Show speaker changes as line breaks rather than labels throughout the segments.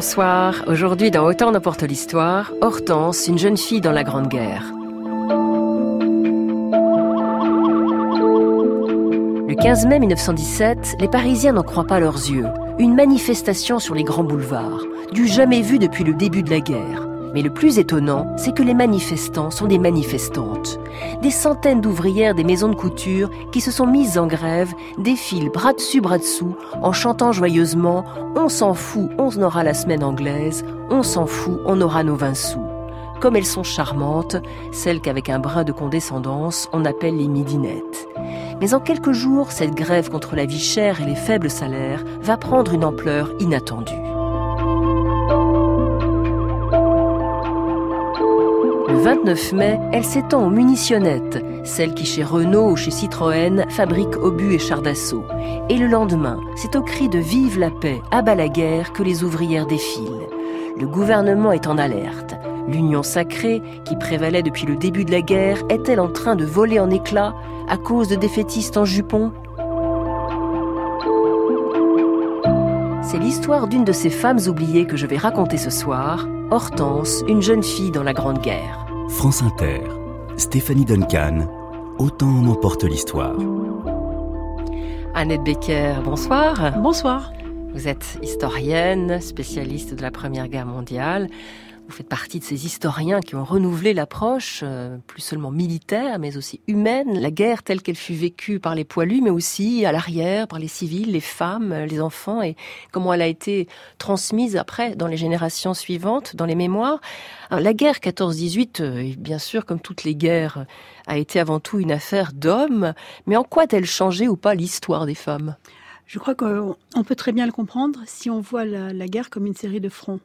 Bonsoir. Aujourd'hui, dans Autant n'importe l'histoire, Hortense, une jeune fille dans la Grande Guerre. Le 15 mai 1917, les Parisiens n'en croient pas leurs yeux. Une manifestation sur les grands boulevards, du jamais vu depuis le début de la guerre. Mais le plus étonnant, c'est que les manifestants sont des manifestantes. Des centaines d'ouvrières des maisons de couture qui se sont mises en grève défilent bras dessus bras dessous en chantant joyeusement On s'en fout, on aura la semaine anglaise, on s'en fout, on aura nos 20 sous. Comme elles sont charmantes, celles qu'avec un brin de condescendance on appelle les midinettes. Mais en quelques jours, cette grève contre la vie chère et les faibles salaires va prendre une ampleur inattendue. 29 mai, elle s'étend aux munitionnettes, celles qui chez Renault ou chez Citroën fabriquent obus et chars d'assaut. Et le lendemain, c'est au cri de Vive la paix, abat la guerre que les ouvrières défilent. Le gouvernement est en alerte. L'union sacrée, qui prévalait depuis le début de la guerre, est-elle en train de voler en éclats à cause de défaitistes en jupons? C'est l'histoire d'une de ces femmes oubliées que je vais raconter ce soir, Hortense, une jeune fille dans la Grande Guerre.
France Inter, Stéphanie Duncan, autant en emporte l'histoire.
Annette Becker, bonsoir.
Bonsoir.
Vous êtes historienne, spécialiste de la Première Guerre mondiale. Vous faites partie de ces historiens qui ont renouvelé l'approche, euh, plus seulement militaire, mais aussi humaine, la guerre telle qu'elle fut vécue par les poilus, mais aussi à l'arrière, par les civils, les femmes, les enfants, et comment elle a été transmise après dans les générations suivantes, dans les mémoires. la guerre 14-18, euh, bien sûr, comme toutes les guerres, a été avant tout une affaire d'hommes, mais en quoi a-t-elle changé ou pas l'histoire des femmes?
Je crois qu'on peut très bien le comprendre si on voit la guerre comme une série de fronts.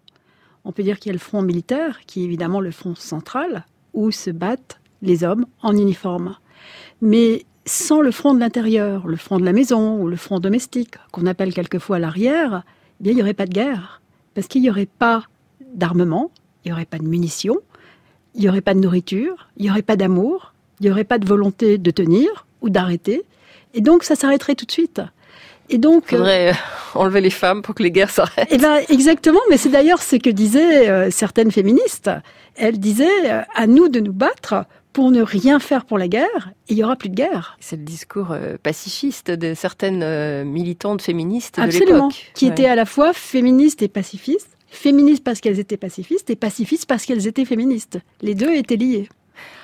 On peut dire qu'il y a le front militaire, qui est évidemment le front central, où se battent les hommes en uniforme. Mais sans le front de l'intérieur, le front de la maison ou le front domestique, qu'on appelle quelquefois l'arrière, eh il n'y aurait pas de guerre. Parce qu'il n'y aurait pas d'armement, il n'y aurait pas de munitions, il n'y aurait pas de nourriture, il n'y aurait pas d'amour, il n'y aurait pas de volonté de tenir ou d'arrêter. Et donc, ça s'arrêterait tout de suite.
Et donc, il faudrait euh, enlever les femmes pour que les guerres s'arrêtent.
Eh ben, exactement. Mais c'est d'ailleurs ce que disaient euh, certaines féministes. Elles disaient euh, à nous de nous battre pour ne rien faire pour la guerre, il y aura plus de guerre.
C'est le discours pacifiste de certaines militantes féministes
de l'époque. Qui étaient à la fois féministes et pacifistes. Féministes parce qu'elles étaient pacifistes et pacifistes parce qu'elles étaient féministes. Les deux étaient liés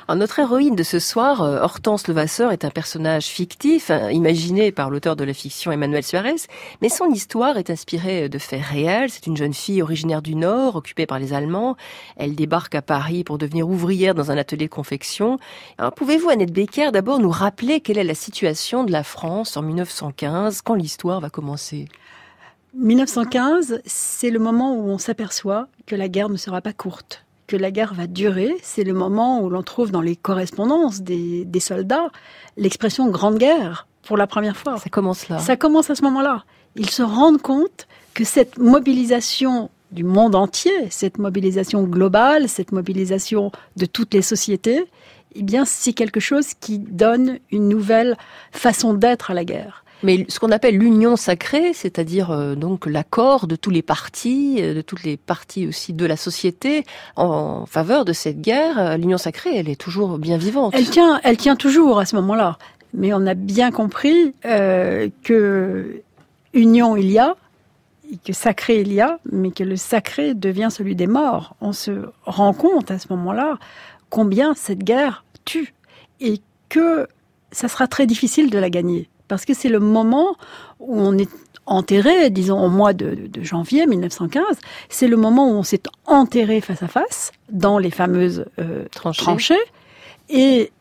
notre héroïne de ce soir, euh, Hortense Levasseur, est un personnage fictif, hein, imaginé par l'auteur de la fiction Emmanuel Suarez, mais son histoire est inspirée de faits réels. C'est une jeune fille originaire du Nord, occupée par les Allemands. Elle débarque à Paris pour devenir ouvrière dans un atelier de confection. Pouvez-vous, Annette Becker, d'abord nous rappeler quelle est la situation de la France en 1915, quand l'histoire va commencer?
1915, c'est le moment où on s'aperçoit que la guerre ne sera pas courte que la guerre va durer, c'est le moment où l'on trouve dans les correspondances des, soldats l'expression grande guerre pour la première fois.
Ça commence là.
Ça commence à ce moment-là. Ils se rendent compte que cette mobilisation du monde entier, cette mobilisation globale, cette mobilisation de toutes les sociétés, eh bien, c'est quelque chose qui donne une nouvelle façon d'être à la guerre.
Mais ce qu'on appelle l'union sacrée, c'est-à-dire euh, donc l'accord de tous les partis, euh, de toutes les parties aussi de la société en faveur de cette guerre, euh, l'union sacrée, elle est toujours bien vivante.
Elle tient, elle tient toujours à ce moment-là. Mais on a bien compris que union il y a, que sacré il y a, mais que le sacré devient celui des morts. On se rend compte à ce moment-là combien cette guerre tue et que ça sera très difficile de la gagner parce que c'est le moment où on est enterré, disons au mois de, janvier 1915, c'est le moment où on s'est enterré face à face dans les fameuses euh, tranchées. Et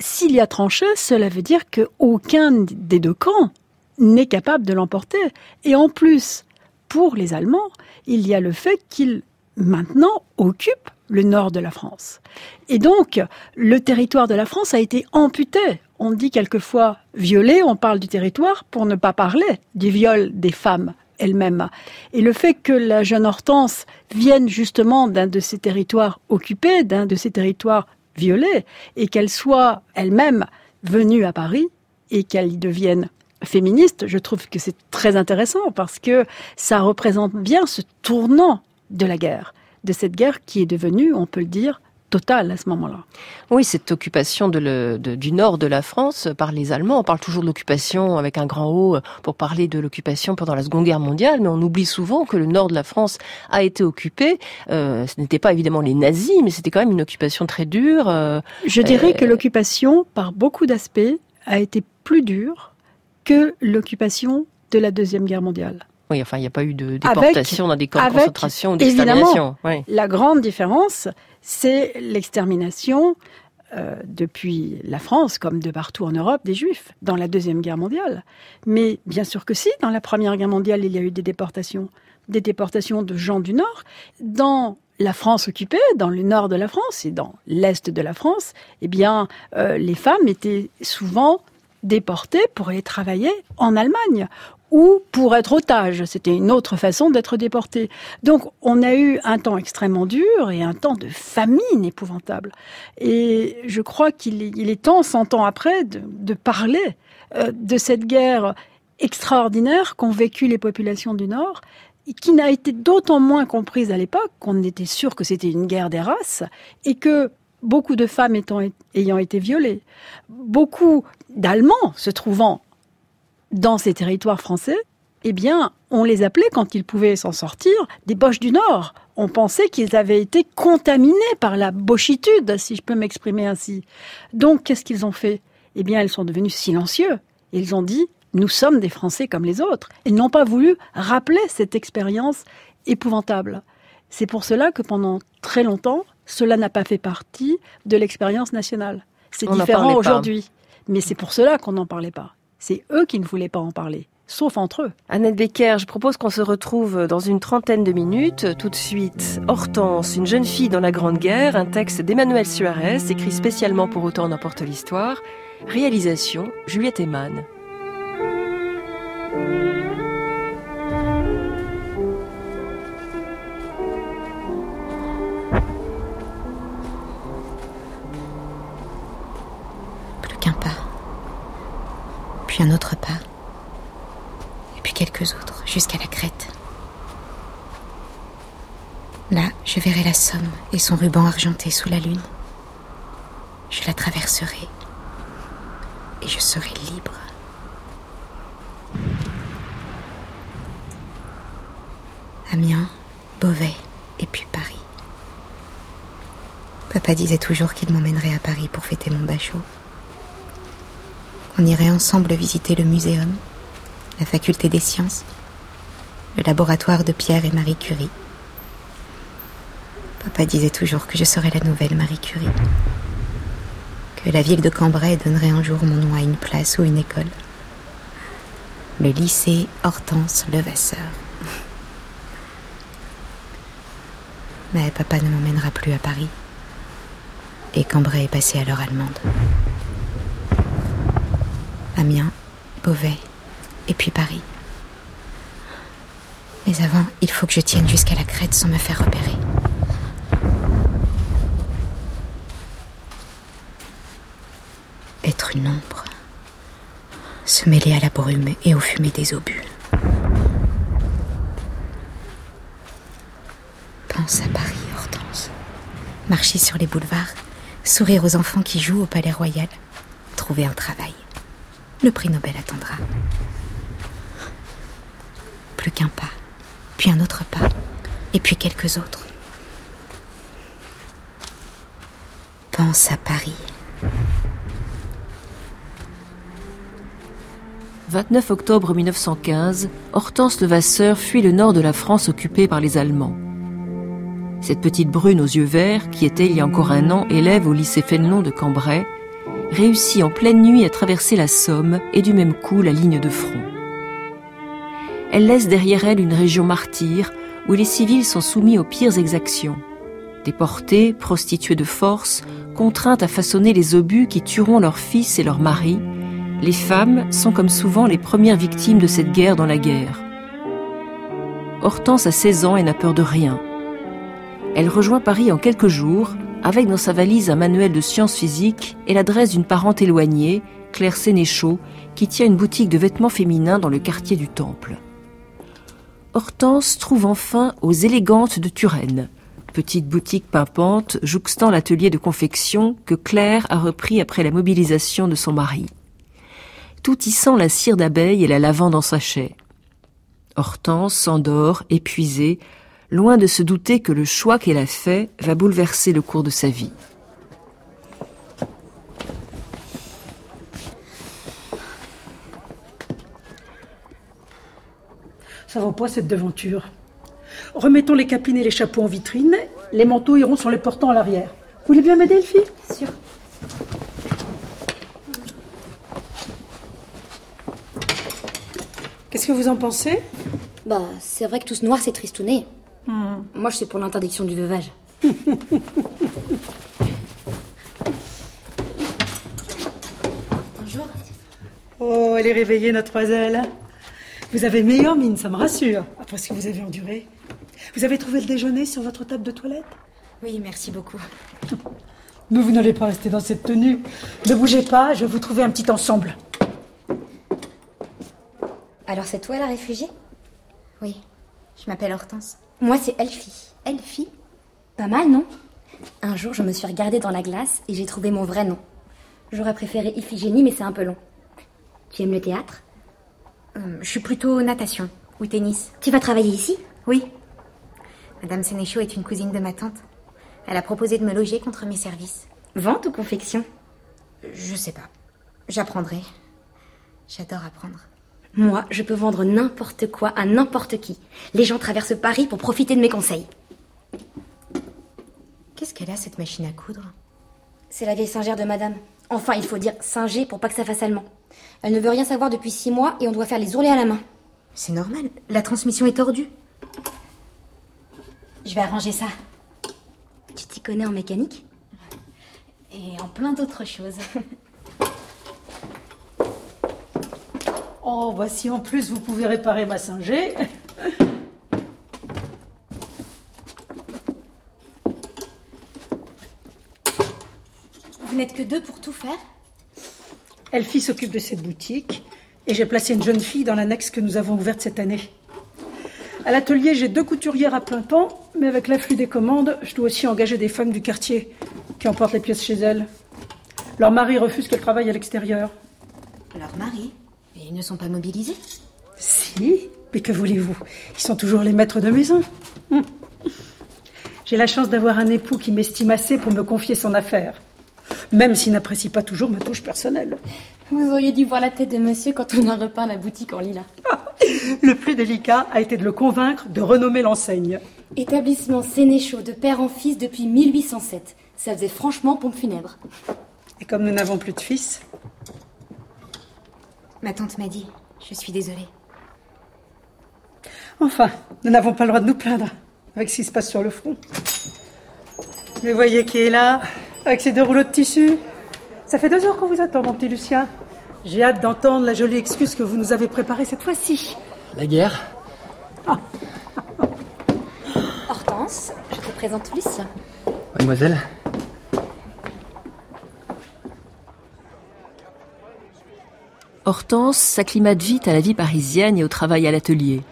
s'il y a tranchée, cela veut dire qu'aucun des deux camps n'est capable de l'emporter. Et en plus, pour les Allemands, il y a le fait qu'ils maintenant occupent le nord de la France. Et donc, le territoire de la France a été amputé on dit quelquefois violer, on parle du territoire pour ne pas parler du viol des femmes elles-mêmes. Et le fait que la jeune Hortense vienne justement d'un de ces territoires occupés, d'un de ces territoires violés, et qu'elle soit elle-même venue à Paris et qu'elle y devienne féministe, je trouve que c'est très intéressant parce que ça représente bien ce tournant de la guerre, de cette guerre qui est devenue, on peut le dire, totale à ce moment-là.
Oui, cette occupation du nord de la France par les Allemands. On parle toujours de l'occupation avec un grand O pour parler de l'occupation pendant la Seconde Guerre mondiale, mais on oublie souvent que le nord de la France a été occupé. Euh, ce n'était pas évidemment les nazis, mais c'était quand même une occupation très dure. Euh,
Je dirais que l'occupation, par beaucoup d'aspects, a été plus dure que l'occupation de la Deuxième Guerre mondiale.
Oui, enfin, il n'y a pas eu de déportation dans des camps de concentration ou d'extermination.
La grande différence, c'est l'extermination euh, depuis la France, comme de partout en Europe, des Juifs, dans la Deuxième Guerre mondiale. Mais bien sûr que si, dans la Première Guerre mondiale, il y a eu des déportations, des déportations de gens du Nord. Dans la France occupée, dans le nord de la France et dans l'est de la France, eh bien, euh, les femmes étaient souvent déportées pour aller travailler en Allemagne ou pour être otage. C'était une autre façon d'être déporté. Donc on a eu un temps extrêmement dur et un temps de famine épouvantable. Et je crois qu'il est, temps, cent ans après, de, parler euh, de cette guerre extraordinaire qu'ont vécu les populations du Nord et qui n'a été d'autant moins comprise à l'époque qu'on était sûr que c'était une guerre des races et que beaucoup de femmes ayant été violées, beaucoup d'Allemands se trouvant dans ces territoires français, eh bien, on les appelait, quand ils pouvaient s'en sortir, des Boches du Nord. On pensait qu'ils avaient été contaminés par la bochitude, si je peux m'exprimer ainsi. Donc, qu'est-ce qu'ils ont fait? Eh bien, ils sont devenus silencieux. Ils ont dit, nous sommes des Français comme les autres. Ils n'ont pas voulu rappeler cette expérience épouvantable. C'est pour cela que pendant très longtemps, cela n'a pas fait partie de l'expérience nationale. C'est différent aujourd'hui. Mais c'est pour cela qu'on n'en parlait pas. C'est eux qui ne voulaient pas en parler sauf entre eux.
Annette Becker, je propose qu'on se retrouve dans une trentaine de minutes. Tout de suite, Hortense, une jeune fille dans la Grande Guerre, un texte d'Emmanuel Suarez, écrit spécialement pour Autant n'importe l'histoire. Réalisation, Juliette Eman.
Un autre pas, et puis quelques autres, jusqu'à la crête. Là, je verrai la Somme et son ruban argenté sous la lune. Je la traverserai et je serai libre. Amiens, Beauvais et puis Paris. Papa disait toujours qu'il m'emmènerait à Paris pour fêter mon bachot. On irait ensemble visiter le muséum, la faculté des sciences, le laboratoire de Pierre et Marie Curie. Papa disait toujours que je serais la nouvelle Marie Curie, que la ville de Cambrai donnerait un jour mon nom à une place ou une école. Le lycée Hortense Levasseur. Mais papa ne m'emmènera plus à Paris. Et Cambrai est passé à l'heure allemande. Amiens, Beauvais, et puis Paris. Mais avant, il faut que je tienne jusqu'à la crête sans me faire repérer. Être une ombre, se mêler à la brume et aux fumées des obus. Pense à Paris, Hortense. Marcher sur les boulevards, sourire aux enfants qui jouent au Palais Royal, trouver un travail. Le prix Nobel attendra. Plus qu'un pas, puis un autre pas, et puis quelques autres. Pense à Paris.
29 octobre 1915, Hortense Levasseur fuit le nord de la France occupée par les Allemands. Cette petite brune aux yeux verts, qui était il y a encore un an élève au lycée Fénelon de Cambrai, réussit en pleine nuit à traverser la Somme et du même coup la ligne de front. Elle laisse derrière elle une région martyre où les civils sont soumis aux pires exactions. Déportés, prostituées de force, contraintes à façonner les obus qui tueront leurs fils et leurs maris, les femmes sont comme souvent les premières victimes de cette guerre dans la guerre. Hortense a 16 ans et n'a peur de rien. Elle rejoint Paris en quelques jours avec dans sa valise un manuel de sciences physiques et l'adresse d'une parente éloignée, Claire Sénéchaud, qui tient une boutique de vêtements féminins dans le quartier du Temple. Hortense trouve enfin aux élégantes de Turenne, petite boutique pimpante jouxtant l'atelier de confection que Claire a repris après la mobilisation de son mari. Tout y sent la cire d'abeille et la lavande en sachet. Hortense s'endort, épuisée, loin de se douter que le choix qu'elle a fait va bouleverser le cours de sa vie.
Ça vaut pas cette devanture. Remettons les capines et les chapeaux en vitrine. Les manteaux iront sur les portants à l'arrière. Vous voulez bien m'aider, Elfie?
Sûr.
Qu'est-ce que vous en pensez?
Bah, c'est vrai que tout ce noir, c'est tristouné. Moi, je suis pour l'interdiction du veuvage. Bonjour.
Oh, elle est réveillée, notre oiselle. Vous avez meilleure mine, ça me rassure, après ce que vous avez enduré. Vous avez trouvé le déjeuner sur votre table de toilette?
Oui, merci beaucoup.
Mais vous n'allez pas rester dans cette tenue. Ne bougez pas, je vais vous trouver un petit ensemble.
Alors, c'est toi la réfugiée?
Oui, je m'appelle Hortense.
Moi, c'est Elfie. Elfie Pas mal, non? Un jour, je me suis regardée dans la glace et j'ai trouvé mon vrai nom. J'aurais préféré Iphigénie, mais c'est un peu long. Tu aimes le théâtre?
Euh, je suis plutôt natation ou tennis.
Tu vas travailler ici?
Oui. Madame Sénéchaud est une cousine de ma tante. Elle a proposé de me loger contre mes services.
Vente ou confection?
Je sais pas. J'apprendrai. J'adore apprendre.
Moi, je peux vendre n'importe quoi à n'importe qui. Les gens traversent Paris pour profiter de mes conseils.
Qu'est-ce qu'elle a, cette machine à coudre?
C'est la vieille singère de madame. Enfin, il faut dire singer pour pas que ça fasse allemand. Elle ne veut rien savoir depuis six mois et on doit faire les ourlets à la main.
C'est normal. La transmission est tordue.
Je vais arranger ça. Tu t'y connais en mécanique Et en plein d'autres choses.
Oh, voici en plus, vous pouvez réparer ma singée.
Vous n'êtes que deux pour tout faire?
Elfie s'occupe de cette boutique et j'ai placé une jeune fille dans l'annexe que nous avons ouverte cette année. À l'atelier, j'ai deux couturières à plein temps, mais avec l'afflux des commandes, je dois aussi engager des femmes du quartier qui emportent les pièces chez elles. Leur mari refuse qu'elles travaillent à l'extérieur.
Leur mari? Et ils ne sont pas mobilisés
Si, mais que voulez-vous? Ils sont toujours les maîtres de maison. Hum. J'ai la chance d'avoir un époux qui m'estime assez pour me confier son affaire, même s'il n'apprécie pas toujours ma touche personnelle.
Vous auriez dû voir la tête de monsieur quand on a repeint la boutique en lilas.
Le plus délicat a été de le convaincre de renommer l'enseigne.
Établissement Sénéchaud de père en fils depuis 1807. Ça faisait franchement pompe funèbre.
Et comme nous n'avons plus de fils,
Ma tante m'a dit. Je suis désolée.
enfin, nous n'avons pas le droit de nous plaindre avec ce qui se passe sur le front. Mais voyez qui est là, avec ses deux rouleaux de tissu. Ça fait deux heures qu'on vous attend, mon petit Lucien. J'ai hâte d'entendre la jolie excuse que vous nous avez préparée cette fois-ci.
La guerre
Hortense, je te présente Lucien.
Mademoiselle
Hortense s'acclimate vite à la vie parisienne et au travail à l'atelier.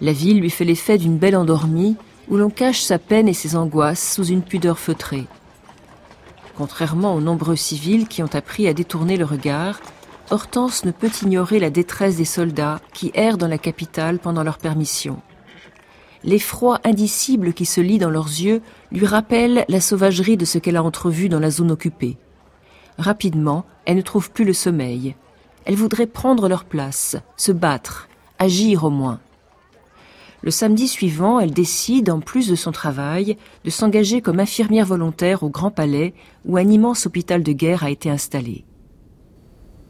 La ville lui fait l'effet d'une belle endormie où l'on cache sa peine et ses angoisses sous une pudeur feutrée. Contrairement aux nombreux civils qui ont appris à détourner le regard, Hortense ne peut ignorer la détresse des soldats qui errent dans la capitale pendant leur permission. L'effroi indicible qui se lit dans leurs yeux lui rappelle la sauvagerie de ce qu'elle a entrevu dans la zone occupée. Rapidement, elle ne trouve plus le sommeil. Elle voudrait prendre leur place, se battre, agir au moins. Le samedi suivant, elle décide, en plus de son travail, de s'engager comme infirmière volontaire au Grand Palais, où un immense hôpital de guerre a été installé.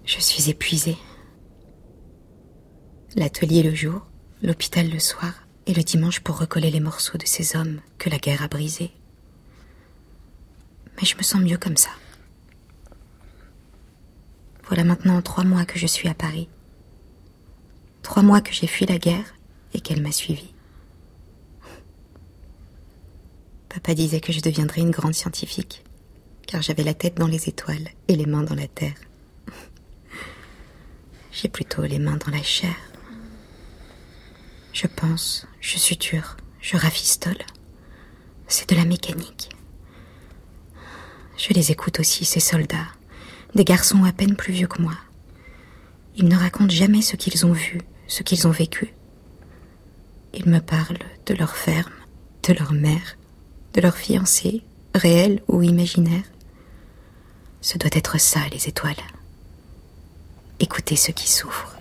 Je suis épuisée. L'atelier le jour, l'hôpital le soir, et le dimanche pour recoller les morceaux de ces hommes que la guerre a brisés. Mais je me sens mieux comme ça. Voilà maintenant trois mois que je suis à Paris. Trois mois que j'ai fui la guerre et qu'elle m'a suivi. Papa disait que je deviendrais une grande scientifique, car j'avais la tête dans les étoiles et les mains dans la terre. J'ai plutôt les mains dans la chair. Je pense, je suture, je rafistole. C'est de la mécanique. Je les écoute aussi, ces soldats, des garçons à peine plus vieux que moi. Ils ne racontent jamais ce qu'ils ont vu, ce qu'ils ont vécu. Ils me parlent de leur ferme, de leur mère, de leur fiancé, réel ou imaginaire. Ce doit être ça, les étoiles. Écoutez ceux qui souffrent.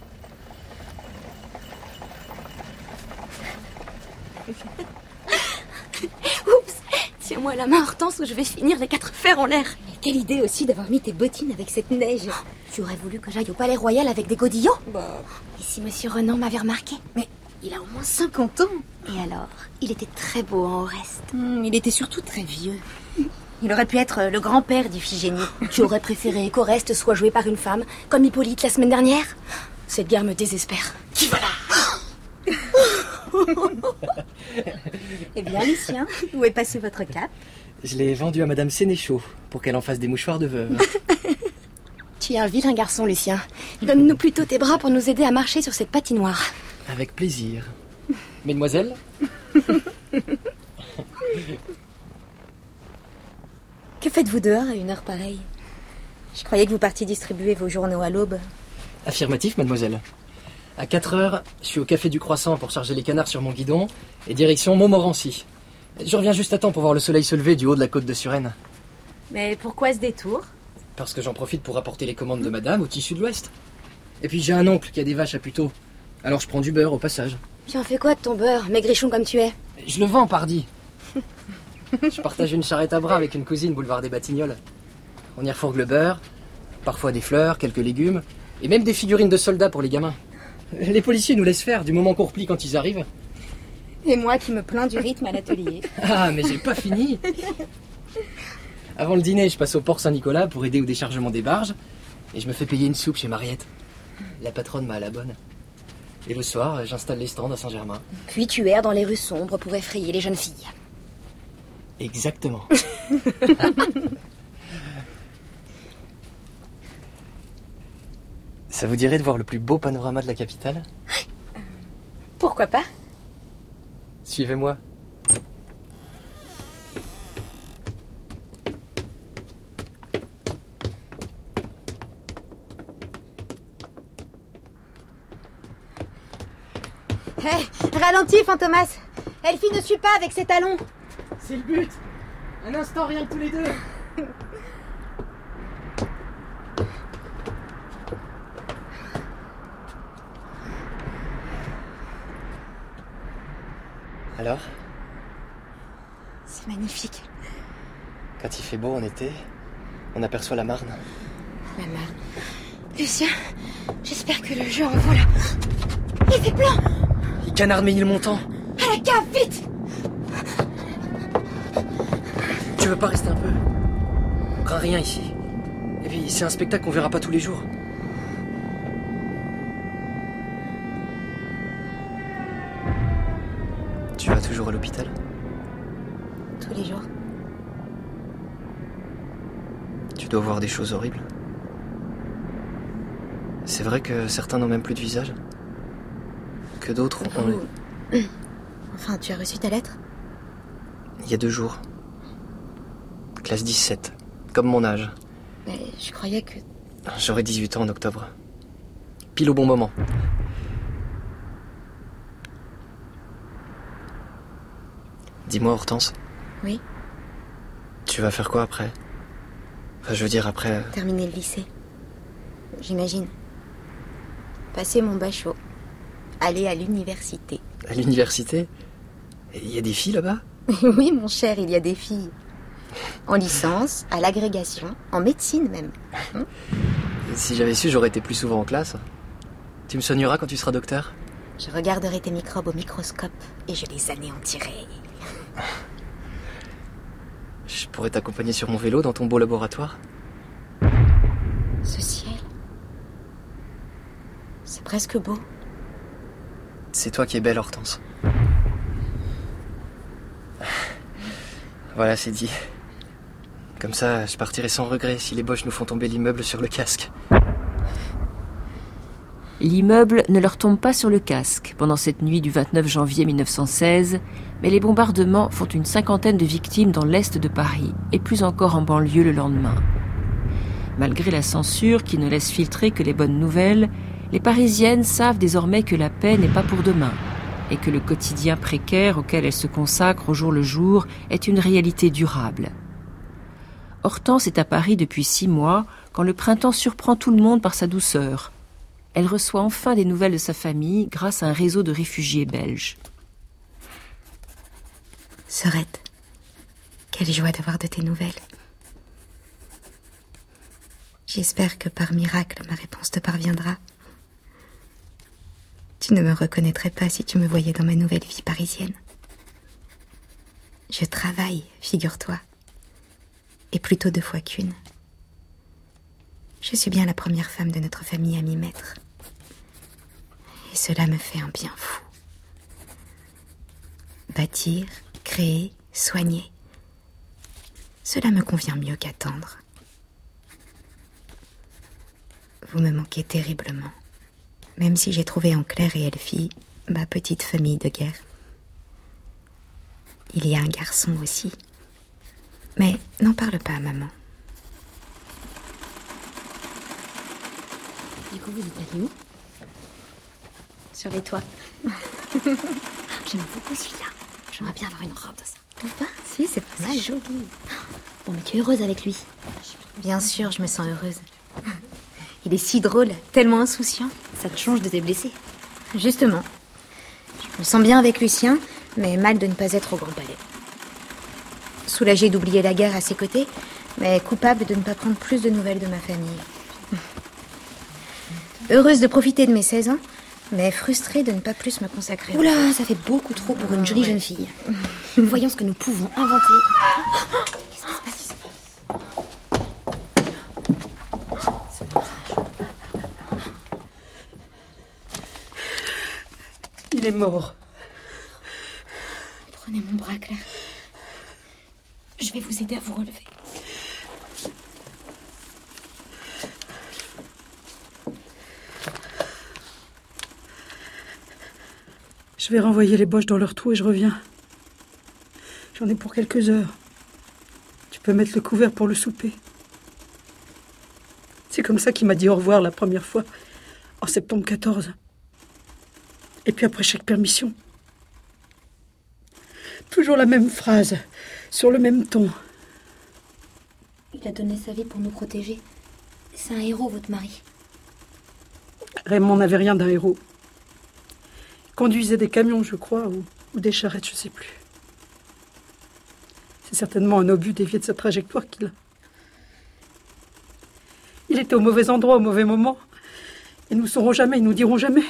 Oups Tiens-moi la main, Hortense, ou je vais finir les quatre fers en l'air. Quelle idée aussi d'avoir mis tes bottines avec cette neige. Tu aurais voulu que j'aille au palais royal avec des godillots
Bah.
Et si Monsieur Renan m'avait remarqué
Mais il a au moins 50 ans.
Et alors Il était très beau en reste.
Hmm, il était surtout très vieux.
Il aurait pu être euh, le grand-père d'Iphigénie. Tu aurais préféré qu'Oreste soit joué par une femme, comme Hippolyte la semaine dernière Cette guerre me désespère. Qui va là
Eh bien, Lucien, où est passé votre cap?
Je l'ai vendu à Madame Sénéchaud pour qu'elle en fasse des mouchoirs de veuve.
Tu es un vilain garçon, Lucien. Donne-nous plutôt tes bras pour nous aider à marcher sur cette patinoire.
Avec plaisir. Mesdemoiselles?
Que faites-vous dehors à une heure pareille? Je croyais que vous partiez distribuer vos journaux à l'aube.
Affirmatif, mademoiselle. À 4 heures, je suis au Café du Croissant pour charger les canards sur mon guidon et direction Montmorency. Je reviens juste à temps pour voir le soleil se lever du haut de la côte de Suresnes.
Mais pourquoi ce détour?
Parce que j'en profite pour apporter les commandes de madame au tissu de l'Ouest. Et puis j'ai un oncle qui a des vaches à puteaux. Alors je prends du beurre au passage.
Tu en fais quoi de ton beurre, maigrichon comme tu es?
Je le vends, pardi. je partage une charrette à bras avec une cousine boulevard des Batignolles. On y refourgue le beurre, parfois des fleurs, quelques légumes, et même des figurines de soldats pour les gamins. Les policiers nous laissent faire du moment qu'on replie quand ils arrivent.
Et moi qui me plains du rythme à l'atelier.
Ah, mais j'ai pas fini. Avant le dîner, je passe au port Saint-Nicolas pour aider au déchargement des barges, et je me fais payer une soupe chez Mariette. La patronne m'a à la bonne. Et le soir, j'installe les stands à Saint-Germain.
Puis tu erres dans les rues sombres pour effrayer les jeunes filles.
Exactement. Ça vous dirait de voir le plus beau panorama de la capitale?
Pourquoi pas?
Suivez-moi.
Hé, ralentis, Fantomas. Elfie ne suit pas avec ses talons.
C'est le but. Un instant, rien que tous les deux Alors,
C'est magnifique.
quand il fait beau en été, on aperçoit la Marne.
La Marne. Lucien, j'espère que le jeu en vaut. Il fait plein
Les canards de montant
À la cave, vite
Tu veux pas rester un peu? On craint rien ici. Et puis, c'est un spectacle qu'on verra pas tous les jours. Toujours à l'hôpital
Tous les jours.
Tu dois voir des choses horribles. C'est vrai que certains n'ont même plus de visage Que d'autres ont...
Enfin, tu as reçu ta lettre?
Il y a deux jours. Classe 17. Comme mon âge.
Mais je croyais que...
J'aurai 18 ans en octobre. Pile au bon moment. Dis-moi, Hortense.
Oui
Tu vas faire quoi après? Enfin, je veux dire, après. euh,
Terminer le lycée. J'imagine. Passer mon bachot. Aller à l'université.
À l'université? Il y a des filles là-bas?
Oui, mon cher, il y a des filles. En licence, à l'agrégation, en médecine même.
Si j'avais su, j'aurais été plus souvent en classe. Tu me soigneras quand tu seras docteur?
Je regarderai tes microbes au microscope et je les anéantirai.
Je pourrais t'accompagner sur mon vélo dans ton beau laboratoire
Ce ciel. C'est presque beau.
C'est toi qui es belle, Hortense. Voilà, c'est dit. Comme ça, je partirai sans regret si les Boches nous font tomber l'immeuble sur le casque.
L'immeuble ne leur tombe pas sur le casque pendant cette nuit du 29 janvier 1916, mais les bombardements font une cinquantaine de victimes dans l'est de Paris et plus encore en banlieue le lendemain. Malgré la censure qui ne laisse filtrer que les bonnes nouvelles, les Parisiennes savent désormais que la paix n'est pas pour demain et que le quotidien précaire auquel elles se consacrent au jour le jour est une réalité durable. Hortense est à Paris depuis six mois quand le printemps surprend tout le monde par sa douceur. Elle reçoit enfin des nouvelles de sa famille grâce à un réseau de réfugiés belges.
Sorette, quelle joie d'avoir de tes nouvelles. J'espère que par miracle ma réponse te parviendra. Tu ne me reconnaîtrais pas si tu me voyais dans ma nouvelle vie parisienne. Je travaille, figure-toi, et plutôt deux fois qu'une. Je suis bien la première femme de notre famille à m'y mettre. Et cela me fait un bien fou. Bâtir, créer, soigner. Cela me convient mieux qu'attendre. Vous me manquez terriblement même si j'ai trouvé en Claire et Elfie ma petite famille de guerre. Il y a un garçon aussi. Mais n'en parle pas à maman.
Du coup, vous où?
Sur les toits.
J'aime beaucoup celui-là. J'aimerais bien avoir une robe de ça. Trouve pas
Si, c'est pas mal.
joli. Bon, mais tu es heureuse avec lui
Bien sûr, je me sens heureuse. Il est si drôle, tellement insouciant.
Ça te change de tes blessés.
Justement. Je me sens bien avec Lucien, mais mal de ne pas être au Grand Palais. Soulagée d'oublier la guerre à ses côtés, mais coupable de ne pas prendre plus de nouvelles de ma famille. Heureuse de profiter de mes 16 ans, mais frustrée de ne pas plus me consacrer.
Oula, ça fait beaucoup trop pour une jolie jeune fille. Voyons ce que nous pouvons inventer. Qu'est-ce qui se passe
Il est mort.
Prenez mon bras, Claire. Je vais vous aider à vous relever.
Je vais renvoyer les boches dans leur trou et je reviens. J'en ai pour quelques heures. Tu peux mettre le couvert pour le souper. C'est comme ça qu'il m'a dit au revoir la première fois, en septembre 14. Et puis après chaque permission. Toujours la même phrase, sur le même ton.
Il a donné sa vie pour nous protéger. C'est un héros, votre mari.
Raymond n'avait rien d'un héros. Conduisait des camions, je crois, ou, ou des charrettes, je ne sais plus. C'est certainement un obus dévié de sa trajectoire qu'il a. Il était au mauvais endroit, au mauvais moment. Et nous ne saurons jamais, ils nous diront jamais.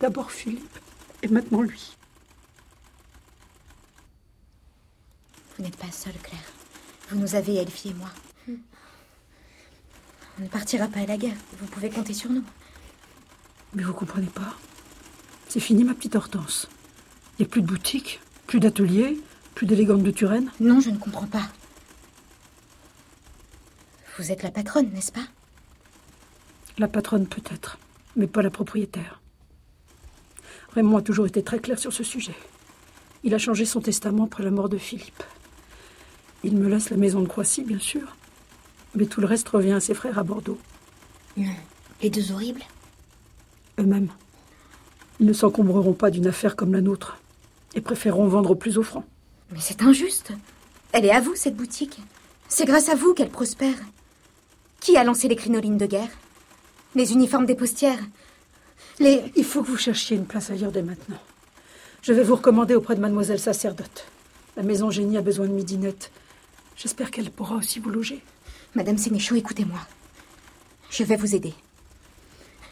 D'abord Philippe, et maintenant lui.
Vous n'êtes pas seule, Claire. Vous nous avez, Elfie et moi. On ne partira pas à la guerre. Vous pouvez compter sur nous.
Mais vous comprenez pas C'est fini, ma petite Hortense. Il n'y a plus de boutique, plus d'atelier, plus d'élégante de Turenne.
Non, je ne comprends pas. Vous êtes la patronne, n'est-ce pas?
La patronne peut-être, mais pas la propriétaire. Raymond a toujours été très clair sur ce sujet. Il a changé son testament après la mort de Philippe. Il me laisse la maison de Croissy, bien sûr, mais tout le reste revient à ses frères à Bordeaux.
Non. Les deux horribles?
Eux-mêmes. Ils ne s'encombreront pas d'une affaire comme la nôtre et préféreront vendre au plus offrant.
Mais c'est injuste. Elle est à vous, cette boutique. C'est grâce à vous qu'elle prospère. Qui a lancé les crinolines de guerre? Les uniformes des postières? Les...
Il faut que vous cherchiez une place ailleurs dès maintenant. Je vais vous recommander auprès de mademoiselle sacerdote. La maison Génie a besoin de midinette. J'espère qu'elle pourra aussi vous loger.
Madame Sénéchaud, écoutez-moi. Je vais vous aider.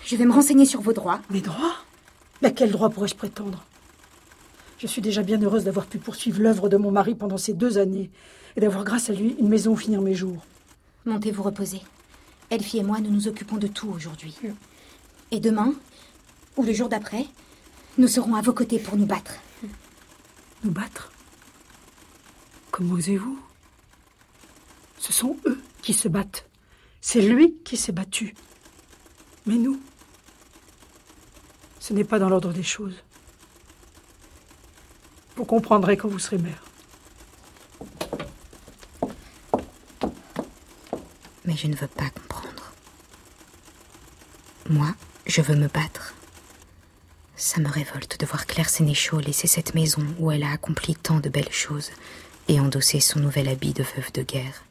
Je vais me renseigner sur vos droits.
Mes droits? Mais à quel droit pourrais-je prétendre? Je suis déjà bien heureuse d'avoir pu poursuivre l'œuvre de mon mari pendant ces deux années et d'avoir grâce à lui une maison où finir mes jours.
Montez vous reposer. Elfie et moi, nous nous occupons de tout aujourd'hui. Et demain, ou le jour d'après, nous serons à vos côtés pour nous battre.
Nous battre? Comment osez-vous? Ce sont eux qui se battent. C'est lui qui s'est battu. Mais nous, ce n'est pas dans l'ordre des choses. Vous comprendrez quand vous serez mère.
Mais je ne veux pas comprendre. Moi, je veux me battre. Ça me révolte de voir Claire Sénéchaud laisser cette maison où elle a accompli tant de belles choses et endosser son nouvel habit de veuve de guerre.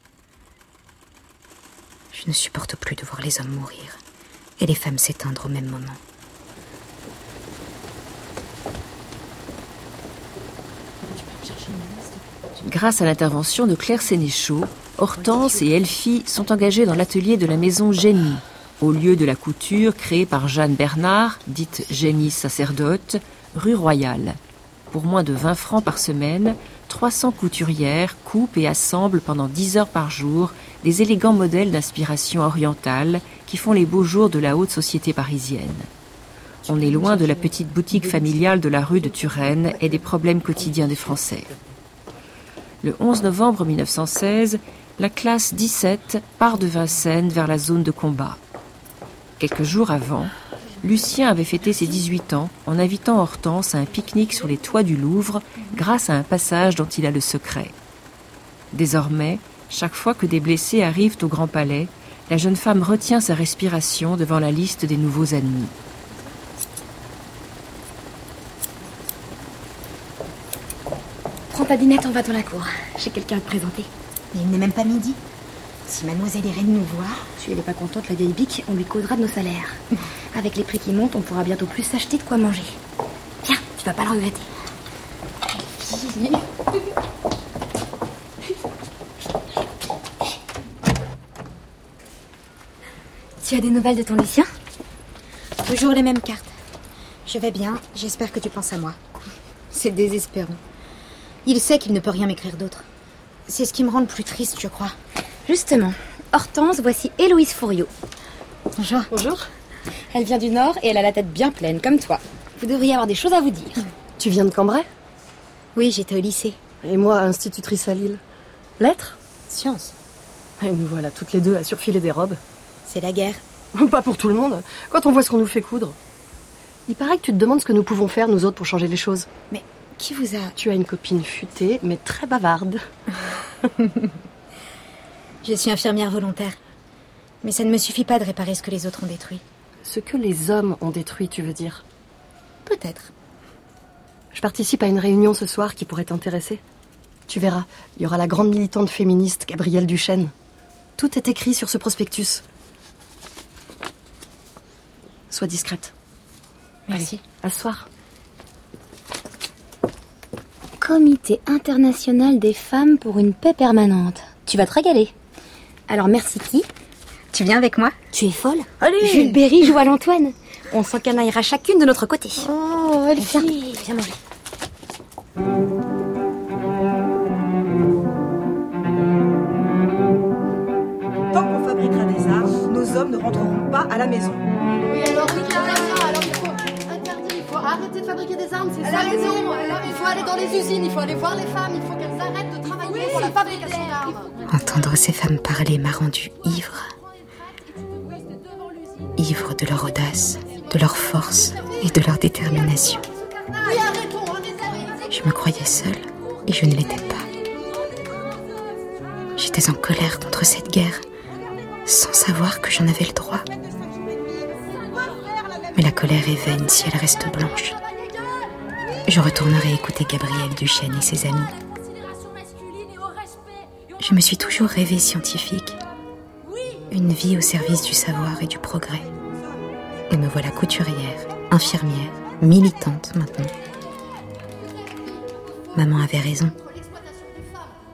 Je ne supporte plus de voir les hommes mourir et les femmes s'éteindre au même moment.
Grâce à l'intervention de Claire Sénéchaud, Hortense et Elfie sont engagées dans l'atelier de la maison Génie, au lieu de la couture créée par Jeanne Bernard, dite Génie sacerdote, rue Royale. Pour moins de 20 francs par semaine, 300 couturières coupent et assemblent pendant 10 heures par jour des élégants modèles d'inspiration orientale qui font les beaux jours de la haute société parisienne. On est loin de la petite boutique familiale de la rue de Turenne et des problèmes quotidiens des Français. Le 11 novembre 1916, la classe 17 part de Vincennes vers la zone de combat. Quelques jours avant, Lucien avait fêté ses 18 ans en invitant Hortense à un pique-nique sur les toits du Louvre grâce à un passage dont il a le secret. Désormais, chaque fois que des blessés arrivent au Grand Palais, la jeune femme retient sa respiration devant la liste des nouveaux ennemis.
Dinette, on va dans la cour. J'ai quelqu'un à te présenter.
Mais il n'est même pas midi. Si mademoiselle Irène nous voit...
Si elle n'est pas contente, la vieille bique, on lui causera de nos salaires. Avec les prix qui montent, on pourra bientôt plus s'acheter de quoi manger. Viens, tu vas pas le regretter. Tu as des nouvelles de ton Lucien?
Toujours les mêmes cartes. Je vais bien, j'espère que tu penses à moi. C'est désespérant. Il sait qu'il ne peut rien m'écrire d'autre. C'est ce qui me rend le plus triste, je crois.
Justement, Hortense, voici Héloïse Fouriot.
Bonjour.
Bonjour.
Elle vient du Nord et elle a la tête bien pleine, comme toi. Vous devriez avoir des choses à vous dire.
Tu viens de Cambrai?
Oui, j'étais au lycée.
Et moi, institutrice à Lille. Lettres?
Science.
Et nous voilà toutes les deux à surfiler des robes.
C'est la guerre.
Pas pour tout le monde. Quand on voit ce qu'on nous fait coudre. Il paraît que tu te demandes ce que nous pouvons faire, nous autres, pour changer les choses.
Mais qui vous a...
Tu as une copine futée, mais très bavarde.
Je suis infirmière volontaire. Mais ça ne me suffit pas de réparer ce que les autres ont détruit.
Ce que les hommes ont détruit, tu veux dire?
Peut-être.
Je participe à une réunion ce soir qui pourrait t'intéresser. Tu verras, il y aura la grande militante féministe Gabrielle Duchesne. Tout est écrit sur ce prospectus. Sois discrète.
Merci.
À ce soir.
Comité international des femmes pour une paix permanente. Tu vas te régaler. Alors merci qui
Tu viens avec moi?
Tu es folle
Allez
Jules Berry joue à l'Antoine. On s'encanaillera chacune de notre côté.
Oh, elle
Viens, viens manger.
Tant qu'on fabriquera des armes, nos hommes ne rentreront pas à la maison.
De fabriquer des armes, c'est ça raison. Alors, il faut aller dans les usines, il faut aller voir les femmes, il faut qu'elles arrêtent de travailler pour la fabrication d'armes.
Entendre ces femmes parler m'a rendu ivre. Ivre de leur audace, de leur force et de leur détermination.
Oui, arrête.
Je me croyais seule et je ne l'étais pas. J'étais en colère contre cette guerre, sans savoir que j'en avais le droit. Mais la colère est vaine si elle reste blanche. Je retournerai écouter Gabrielle Duchesne et ses amis. Je me suis toujours rêvée scientifique. Une vie au service du savoir et du progrès. Et me voilà couturière, infirmière, militante maintenant. Maman avait raison.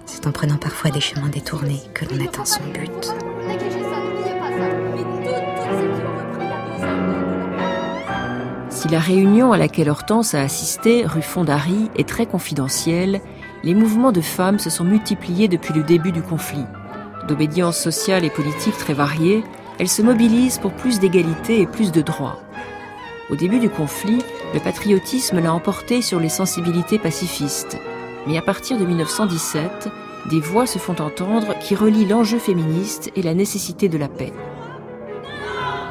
C'est en prenant parfois des chemins détournés que l'on atteint son but.
Si la réunion à laquelle Hortense a assisté, rue Fondary, est très confidentielle, les mouvements de femmes se sont multipliés depuis le début du conflit. D'obédience sociale et politique très variée, elles se mobilisent pour plus d'égalité et plus de droits. Au début du conflit, le patriotisme l'a emporté sur les sensibilités pacifistes. Mais à partir de 1917, des voix se font entendre qui relient l'enjeu féministe et la nécessité de la paix.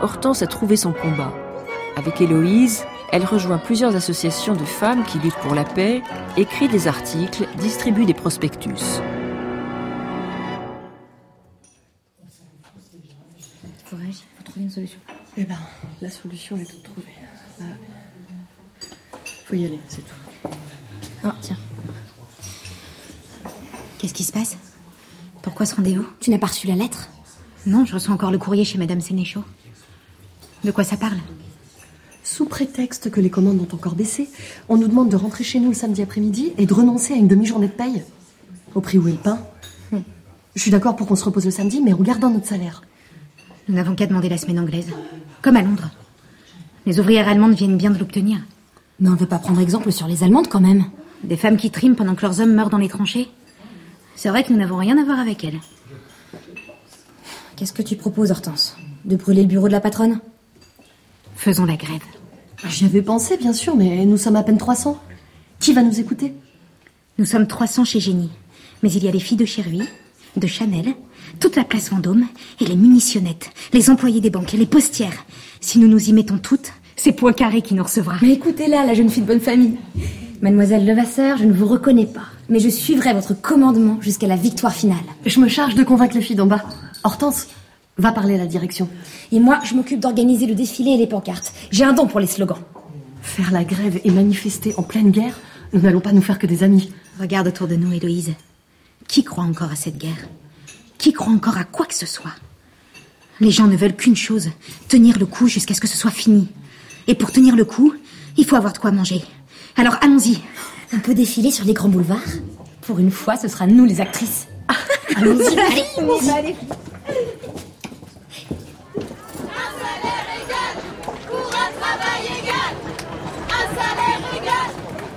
Hortense a trouvé son combat. Avec Héloïse, elle rejoint plusieurs associations de femmes qui luttent pour la paix, écrit des articles, distribue des prospectus.
Faut réagir, faut trouver une solution.
Eh ben, la solution est toute trouvée. Ah. Faut y aller, c'est tout.
Oh, tiens.
Qu'est-ce qui se passe? Pourquoi ce rendez-vous?
Tu n'as pas reçu la lettre?
Non, je reçois encore le courrier chez Madame Sénéchaud. De quoi ça parle?
Sous prétexte que les commandes ont encore baissé, on nous demande de rentrer chez nous le samedi après-midi et de renoncer à une demi-journée de paye. Au prix où est le pain. Je suis d'accord pour qu'on se repose le samedi, mais en gardant notre salaire.
Nous n'avons qu'à demander la semaine anglaise. Comme à Londres. Les ouvrières allemandes viennent bien de l'obtenir.
Mais on ne veut pas prendre exemple sur les Allemandes quand même.
Des femmes qui triment pendant que leurs hommes meurent dans les tranchées. C'est vrai que nous n'avons rien à voir avec elles.
Qu'est-ce que tu proposes, Hortense? De brûler le bureau de la patronne?
Faisons la grève.
J'y avais pensé, bien sûr, mais nous sommes à peine 300. Qui va nous écouter?
Nous sommes 300 chez Génie. Mais il y a les filles de Chervy, de Chanel, toute la place Vendôme, et les munitionnettes, les employés des banques et les postières. Si nous nous y mettons toutes, c'est Poincaré qui nous recevra.
Mais écoutez-la, la jeune fille de bonne famille. Mademoiselle Levasseur, je ne vous reconnais pas, mais je suivrai votre commandement jusqu'à la victoire finale.
Je me charge de convaincre les filles d'en bas. Hortense, va parler à la direction.
Et moi, je m'occupe d'organiser le défilé et les pancartes. J'ai un don pour les slogans.
Faire la grève et manifester en pleine guerre, nous n'allons pas nous faire que des amis.
Regarde autour de nous, Héloïse. Qui croit encore à cette guerre? Qui croit encore à quoi que ce soit? Les gens ne veulent qu'une chose, tenir le coup jusqu'à ce que ce soit fini. Et pour tenir le coup, il faut avoir de quoi manger. Alors allons-y.
On peut défiler sur les grands boulevards? Pour une fois, ce sera nous les actrices.
Allons-y.
Allez, on y va, allez.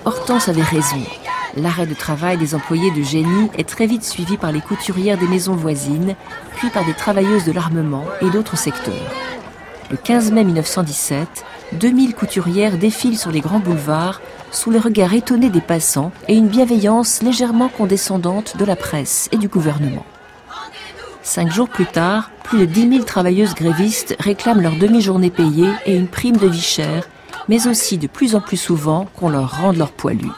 Hortense avait raison. L'arrêt de travail des employés de génie est très vite suivi par les couturières des maisons voisines, puis par des travailleuses de l'armement et d'autres secteurs. Le 15 mai 1917, 2000 couturières défilent sur les grands boulevards sous le regard étonné des passants et une bienveillance légèrement condescendante de la presse et du gouvernement. Cinq jours plus tard, plus de 10 000 travailleuses grévistes réclament leur demi-journée payée et une prime de vie chère, mais aussi de plus en plus souvent qu'on leur rende leur poilu.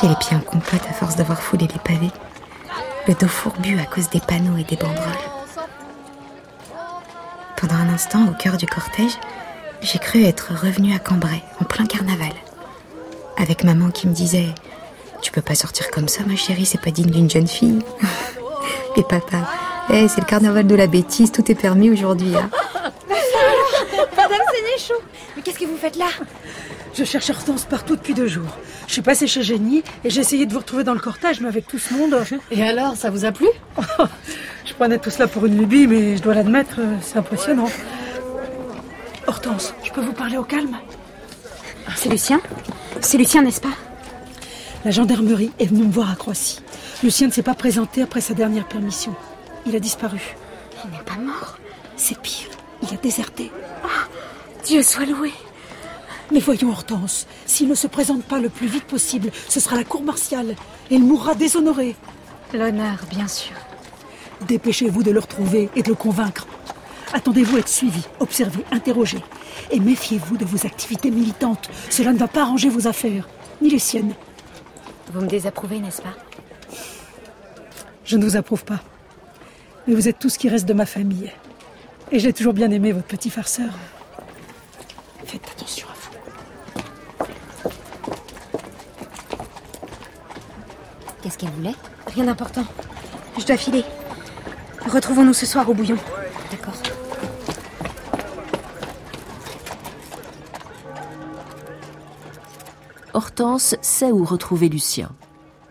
J'ai les pieds en compote à force d'avoir foulé les pavés. Le dos fourbu à cause des panneaux et des banderoles. Pendant un instant, au cœur du cortège, j'ai cru être revenue à Cambrai, en plein carnaval. Avec maman qui me disait Tu peux pas sortir comme ça, ma chérie, c'est pas digne d'une jeune fille. et papa Eh, c'est le carnaval de la bêtise, tout est permis aujourd'hui. hein.
Madame Sénéchaux, mais qu'est-ce que vous faites là?
Je cherche Hortense partout depuis deux jours. Je suis passée chez Génie et j'ai essayé de vous retrouver dans le cortège, mais avec tout ce monde.
Et alors, ça vous a plu?
Je prenais tout cela pour une lubie, mais je dois l'admettre, euh, c'est impressionnant. Hortense, je peux vous parler au calme?
C'est Lucien C'est Lucien, n'est-ce pas?
La gendarmerie est venue me voir à Croissy. Lucien ne s'est pas présenté après sa dernière permission. Il a disparu.
Il n'est pas mort.
C'est pire, il a déserté.
Dieu soit loué.
Mais voyons Hortense, s'il ne se présente pas le plus vite possible, ce sera la cour martiale et il mourra déshonoré.
L'honneur, bien sûr.
Dépêchez-vous de le retrouver et de le convaincre. Attendez-vous à être suivi, observé, interrogé. Et méfiez-vous de vos activités militantes. Cela ne va pas arranger vos affaires, ni les siennes.
Vous me désapprouvez, n'est-ce pas?
Je ne vous approuve pas. Mais vous êtes tout ce qui reste de ma famille. Et j'ai toujours bien aimé votre petit farceur. Faites attention à vous.
Qu'est-ce qu'elle voulait?
Rien d'important. Je dois filer. Retrouvons-nous ce soir au bouillon.
D'accord.
Hortense sait où retrouver Lucien.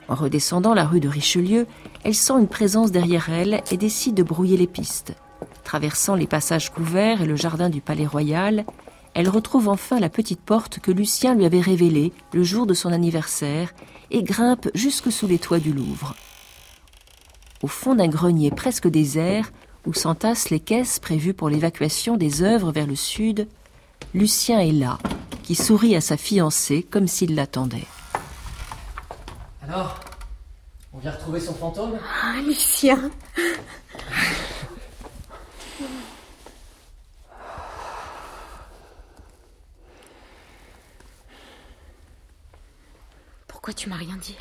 En redescendant la rue de Richelieu, elle sent une présence derrière elle et décide de brouiller les pistes. Traversant les passages couverts et le jardin du Palais Royal, elle retrouve enfin la petite porte que Lucien lui avait révélée le jour de son anniversaire et grimpe jusque sous les toits du Louvre. Au fond d'un grenier presque désert, où s'entassent les caisses prévues pour l'évacuation des œuvres vers le sud, Lucien est là, qui sourit à sa fiancée comme s'il l'attendait.
Alors On vient retrouver son fantôme?
Ah, Lucien Pourquoi tu m'as rien dit?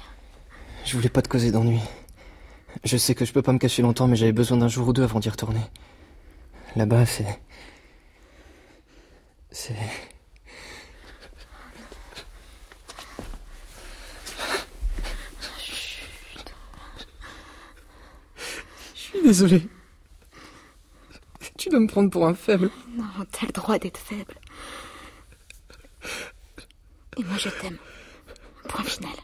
Je voulais pas te causer d'ennui. Je sais que je peux pas me cacher longtemps, mais j'avais besoin d'un jour ou deux avant d'y retourner. Là-bas, c'est. C'est. Je suis désolé. Tu dois me prendre pour un faible.
Non, t'as le droit d'être faible. Et moi, je t'aime. Point final.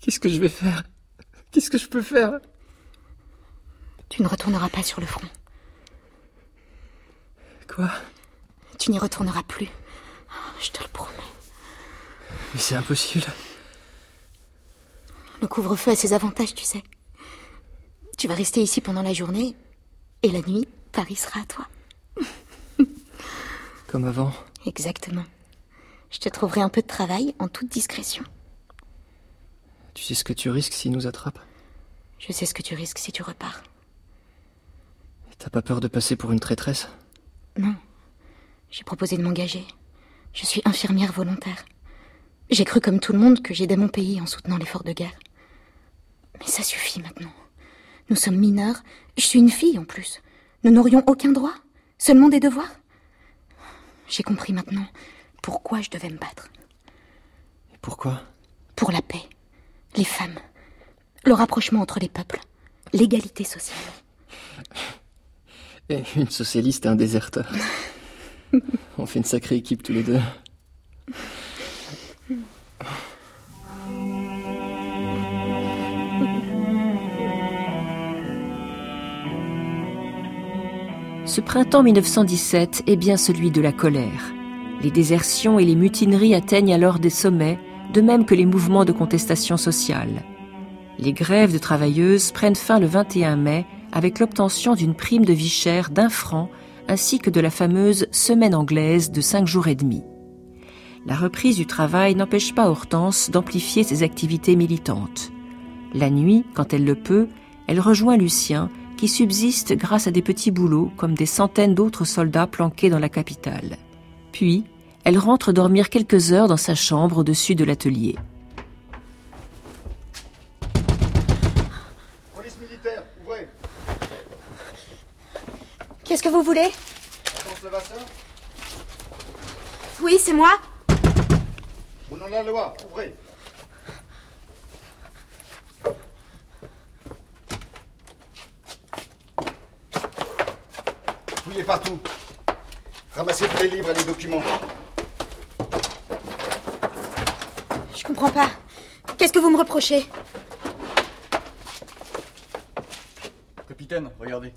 Qu'est-ce que je vais faire? Qu'est-ce que je peux faire?
Tu ne retourneras pas sur le front.
Quoi?
Tu n'y retourneras plus. Je te le promets.
Mais c'est impossible.
Le couvre-feu a ses avantages, tu sais. Tu vas rester ici pendant la journée, et la nuit, Paris sera à toi.
Comme avant.
Exactement. Je te trouverai un peu de travail en toute discrétion.
Tu sais ce que tu risques s'ils nous attrapent
Je sais ce que tu risques si tu repars.
T'as pas peur de passer pour une traîtresse?
Non. J'ai proposé de m'engager. Je suis infirmière volontaire. J'ai cru comme tout le monde que j'aidais mon pays en soutenant l'effort de guerre. Mais ça suffit maintenant. Nous sommes mineurs. Je suis une fille en plus. Nous n'aurions aucun droit. Seulement des devoirs. J'ai compris maintenant pourquoi je devais me battre.
Et pourquoi?
Pour la paix. Les femmes. Le rapprochement entre les peuples. L'égalité sociale.
Et une socialiste et un déserteur. On fait une sacrée équipe tous les deux.
Ce printemps 1917 est bien celui de la colère. Les désertions et les mutineries atteignent alors des sommets, de même que les mouvements de contestation sociale. Les grèves de travailleuses prennent fin le 21 mai avec l'obtention d'une prime de vie chère d'un franc ainsi que de la fameuse semaine anglaise de cinq jours et demi. La reprise du travail n'empêche pas Hortense d'amplifier ses activités militantes. La nuit, quand elle le peut, elle rejoint Lucien, qui subsiste grâce à des petits boulots comme des centaines d'autres soldats planqués dans la capitale. Puis, elle rentre dormir quelques heures dans sa chambre au-dessus de l'atelier.
Police militaire, ouvrez.
Qu'est-ce que vous voulez? Oui, c'est moi.
Au nom de la loi, ouvrez. Fouillez partout. Ramassez tous les livres et les documents.
Je comprends pas. Qu'est-ce que vous me reprochez?
Capitaine, regardez.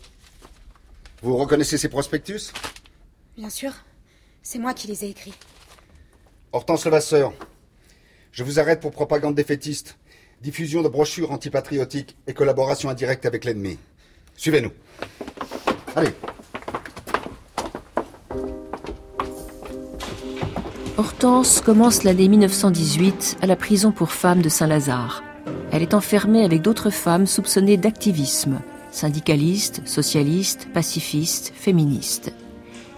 Vous reconnaissez ces prospectus?
Bien sûr. C'est moi qui les ai écrits.
Hortense Levasseur, je vous arrête pour propagande défaitiste, diffusion de brochures antipatriotiques et collaboration indirecte avec l'ennemi. Suivez-nous. Allez.
Hortense commence l'année 1918 à la prison pour femmes de Saint-Lazare. Elle est enfermée avec d'autres femmes soupçonnées d'activisme, syndicalistes, socialistes, pacifistes, féministes.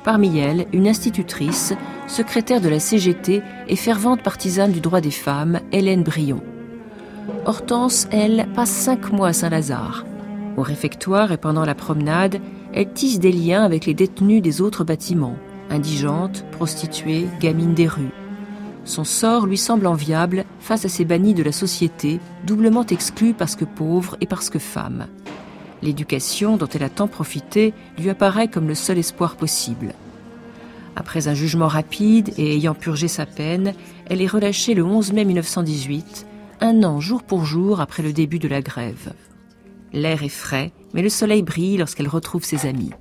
Parmi elles, une institutrice, secrétaire de la CGT et fervente partisane du droit des femmes, Hélène Brion. Hortense, elle, passe cinq mois à Saint-Lazare. Au réfectoire et pendant la promenade, elle tisse des liens avec les détenus des autres bâtiments, indigentes, prostituées, gamines des rues. Son sort lui semble enviable face à ces bannis de la société, doublement exclus parce que pauvres et parce que femmes. L'éducation dont elle a tant profité lui apparaît comme le seul espoir possible. Après un jugement rapide et ayant purgé sa peine, elle est relâchée le 11 mai 1918, un an jour pour jour après le début de la grève. L'air est frais, mais le soleil brille lorsqu'elle retrouve ses amis.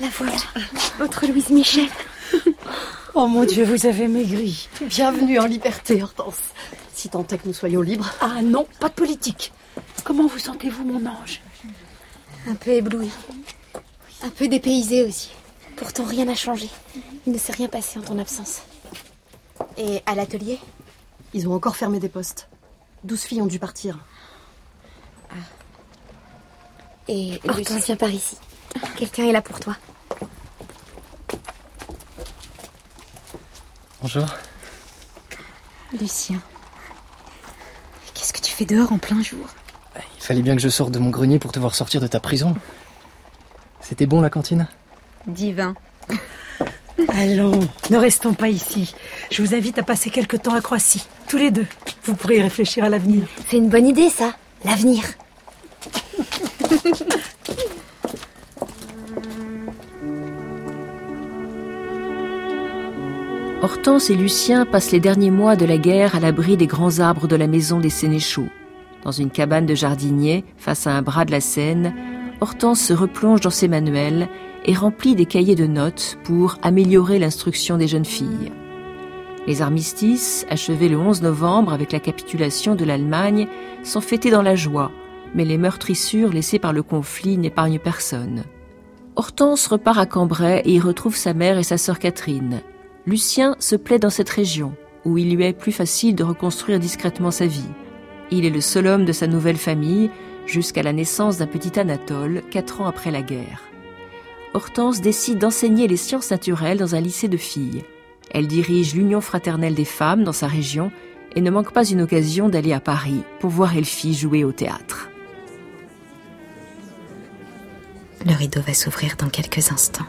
La voilà, votre Louise Michel.
Oh mon Dieu, vous avez maigri. Bienvenue en liberté, Hortense.
Si tant est que nous soyons libres.
Ah non, pas de politique. Comment vous sentez-vous, mon ange?
Un peu ébloui. Un peu dépaysé aussi. Pourtant, rien n'a changé. Il ne s'est rien passé en ton absence. Et à l'atelier?
Ils ont encore fermé des postes. Douze filles ont dû partir.
Et Hortense, viens par ici. Quelqu'un est là pour toi.
Bonjour.
Lucien. Qu'est-ce que tu fais dehors en plein jour?
Il fallait bien que je sorte de mon grenier pour te voir sortir de ta prison. C'était bon la cantine?
Divin.
Allons, ne restons pas ici. Je vous invite à passer quelque temps à Croissy, tous les deux. Vous pourrez y réfléchir à l'avenir.
C'est une bonne idée, ça. L'avenir.
Hortense et Lucien passent les derniers mois de la guerre à l'abri des grands arbres de la maison des Sénéchaux. Dans une cabane de jardinier, face à un bras de la Seine, Hortense se replonge dans ses manuels et remplit des cahiers de notes pour améliorer l'instruction des jeunes filles. Les armistices, achevés le 11 novembre avec la capitulation de l'Allemagne, sont fêtés dans la joie, mais les meurtrissures laissées par le conflit n'épargnent personne. Hortense repart à Cambrai et y retrouve sa mère et sa sœur Catherine. Lucien se plaît dans cette région, où il lui est plus facile de reconstruire discrètement sa vie. Il est le seul homme de sa nouvelle famille, jusqu'à la naissance d'un petit Anatole, quatre ans après la guerre. Hortense décide d'enseigner les sciences naturelles dans un lycée de filles. Elle dirige l'Union fraternelle des femmes dans sa région et ne manque pas une occasion d'aller à Paris pour voir Elfie jouer au théâtre.
Le rideau va s'ouvrir dans quelques instants.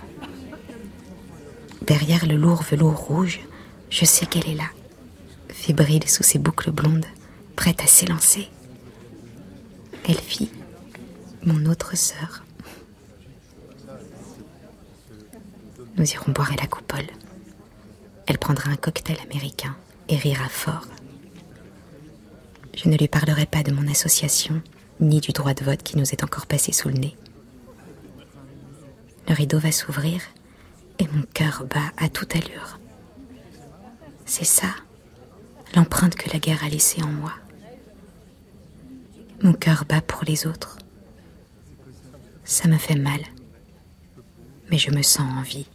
Derrière le lourd velours rouge, je sais qu'elle est là, fébrile sous ses boucles blondes, prête à s'élancer. Elfie, mon autre sœur. Nous irons boire à la coupole. Elle prendra un cocktail américain et rira fort. Je ne lui parlerai pas de mon association, ni du droit de vote qui nous est encore passé sous le nez. Le rideau va s'ouvrir et mon cœur bat à toute allure. C'est ça, l'empreinte que la guerre a laissée en moi. Mon cœur bat pour les autres. Ça me fait mal, mais je me sens en vie.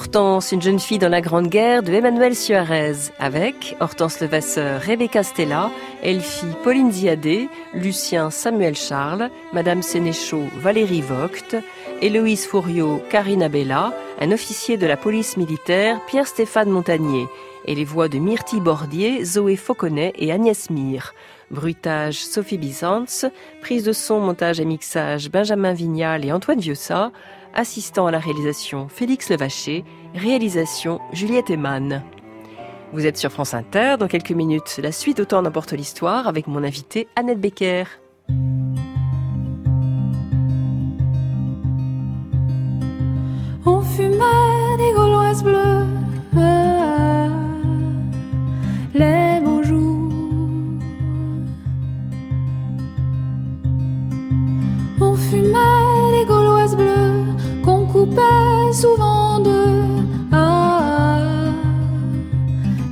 Hortense, une jeune fille dans la Grande Guerre de Emmanuel Suarez, avec Hortense Levasseur, Rebecca Stella, Elfie Pauline Ziadé, Lucien Samuel Charles, Madame Sénéchaud Valérie Vogt, Héloïse Fouriot Karine Abella, un officier de la police militaire Pierre-Stéphane Montagnier, et les voix de Myrtille Bordier, Zoé Fauconnet et Agnès Mire. Bruitage Sophie Byzantz, prise de son, montage et mixage Benjamin Vignal et Antoine Vieussa, assistant à la réalisation Félix Levaché, réalisation Juliette Eman. Vous êtes sur France Inter, dans quelques minutes, la suite au temps n'importe l'histoire avec mon invité Annette Becker.
On des gauloises bleues, les beaux jours. Souvent de ah,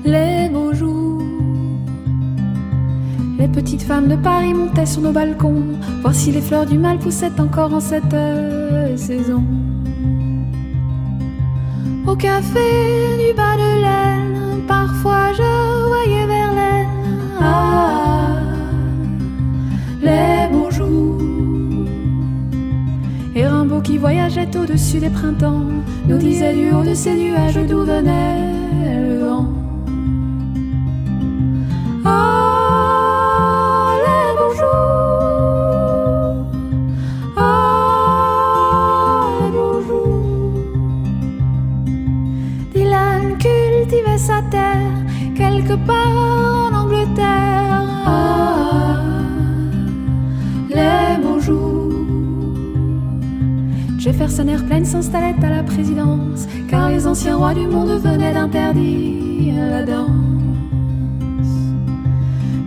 les beaux jours. Les petites femmes de Paris montaient sur nos balcons, voir si les fleurs du mal poussaient encore en cette euh, saison. Au café du bas de laine, parfois je voyais Verlaine. Ah, qui voyageait au-dessus des printemps nous disait du haut de ces nuages d'où venait le vent. Beaux jours. Dylan cultivait sa terre quelque part en Angleterre. Jefferson Airplane s'installait à la présidence, car les anciens rois du monde venaient d'interdire la danse.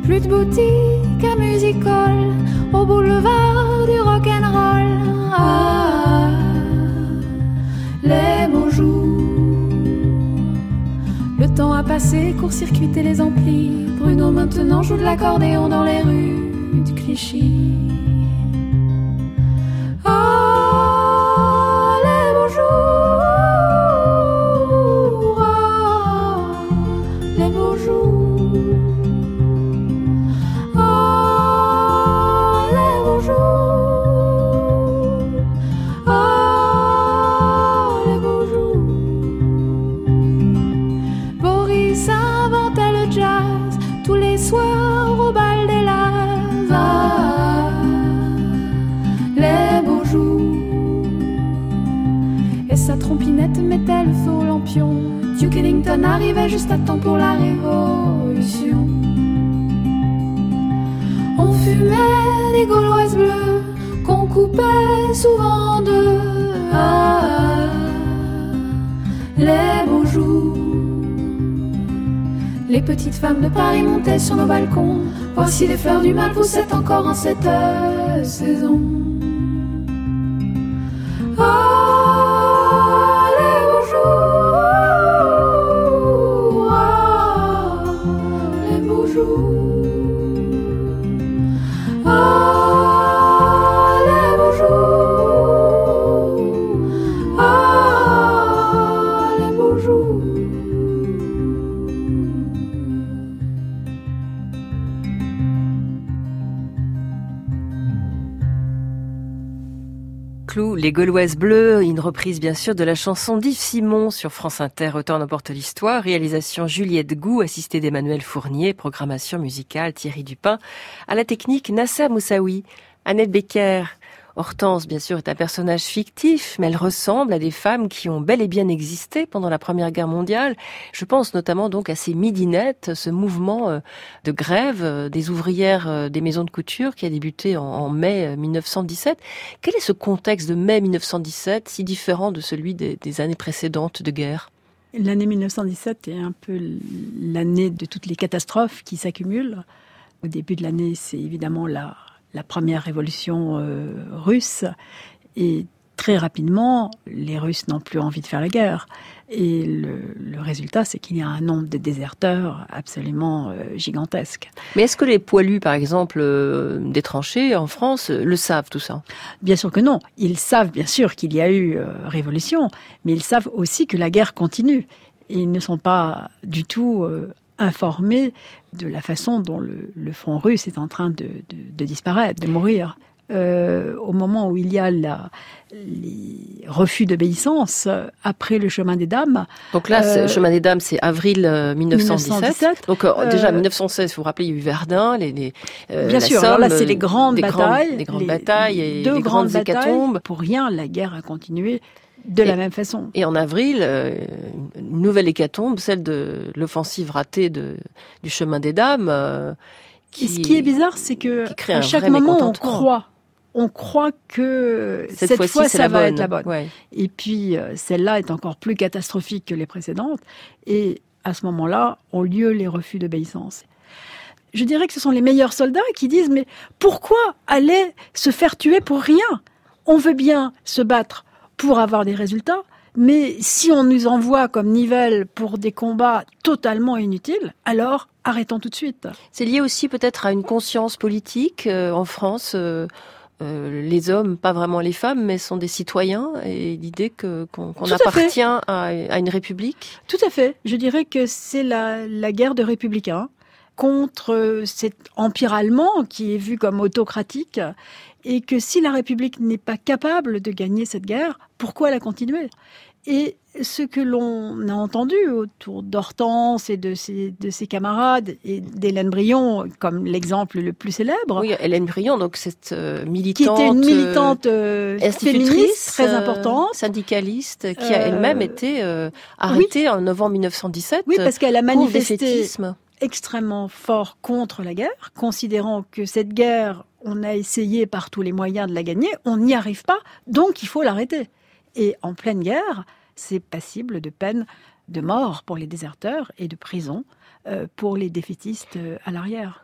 Plus de boutique à music hall, au boulevard du rock'n'roll. Ah, les beaux jours. Le temps a passé, court-circuité les amplis. Bruno maintenant joue de l'accordéon dans les rues du Clichy. Trompinette mettait le feu lampion. Duke Ellington arrivait juste à temps pour la révolution. On fumait des gauloises bleues qu'on coupait souvent en deux. Ah, les beaux jours. Les petites femmes de Paris montaient sur nos balcons. Voici les fleurs du mal poussaient encore en cette saison. Les
Gauloises Bleues, une reprise bien sûr de la chanson d'Yves Simon sur France Inter, Autant n'emporte l'histoire, réalisation Juliette Gou, assistée d'Emmanuel Fournier, programmation musicale Thierry Dupin, à la technique Nassa Moussaoui, Annette Becker. Hortense, bien sûr, est un personnage fictif, mais elle ressemble à des femmes qui ont bel et bien existé pendant la Première Guerre mondiale. Je pense notamment donc à ces midinettes, ce mouvement euh, de grève euh, des ouvrières euh, des maisons de couture qui a débuté en, mai 1917. Quel est ce contexte de mai 1917 si différent de celui des, des années précédentes de guerre?
L'année 1917 est un peu l'année de toutes les catastrophes qui s'accumulent. Au début de l'année, c'est évidemment la, la première révolution euh, russe. Et très rapidement, les Russes n'ont plus envie de faire la guerre. Et le, le résultat, c'est qu'il y a un nombre de déserteurs absolument euh, gigantesque.
Mais est-ce que les poilus, par exemple, euh, des tranchées en France, le savent tout ça?
Bien sûr que non. Ils savent bien sûr qu'il y a eu révolution, mais ils savent aussi que la guerre continue. Ils ne sont pas du tout informés de la façon dont le, le front russe est en train de, de, de disparaître, de mourir. Euh, au moment où il y a la, les refus d'obéissance euh, après le chemin des dames.
Donc là,
euh,
le chemin des dames, c'est avril euh, 1917.
1917.
Donc euh, déjà
Euh,
1916, vous vous rappelez, il y a eu Verdun, les, les euh,
Bien
la
sûr,
Somme,
alors là c'est les grandes
des
batailles,
grandes, des grandes
les
batailles et
deux
des
grandes
grandes
batailles.
hécatombes.
Pour rien, la guerre a continué de la
Et-
même façon.
Et en avril, euh, une nouvelle hécatombe, celle de l'offensive ratée de, du chemin des dames. euh,
Et ce qui est bizarre, c'est que
qui
à chaque moment on croit, on croit que
Cette
fois ça va
bonne.
être la bonne.
Ouais.
Et puis euh, celle-là est encore plus catastrophique que les précédentes. Et à ce moment-là, ont lieu les refus d'obéissance. Je dirais que ce sont les meilleurs soldats qui disent mais pourquoi aller se faire tuer pour rien? On veut bien se battre pour avoir des résultats, mais si on nous envoie comme Nivelle pour des combats totalement inutiles, alors arrêtons tout de suite.
C'est lié aussi peut-être à une conscience politique euh, en France. euh, euh, les hommes, pas vraiment les femmes, mais sont des citoyens et l'idée que qu'on
à
appartient à, à une république.
Tout à fait. Je dirais que c'est la, la guerre de républicains contre cet empire allemand qui est vu comme autocratique et que si la République n'est pas capable de gagner cette guerre, pourquoi la continuer? Et ce que l'on a entendu autour d'Hortense et de ses, de ses camarades et d'Hélène Brion comme l'exemple le plus célèbre,
Oui, Hélène Briand, donc cette euh,
qui
militante,
était une
euh,
militante euh, féministe très
euh,
importante,
syndicaliste, qui a
Euh,
elle-même été euh, arrêtée en novembre 1917.
Oui, parce qu'elle a manifesté extrêmement fort contre la guerre, considérant que cette guerre, on a essayé par tous les moyens de la gagner, on n'y arrive pas, donc il faut l'arrêter. Et en pleine guerre, c'est passible de peine de mort pour les déserteurs et de prison euh, pour les défaitistes euh, à l'arrière.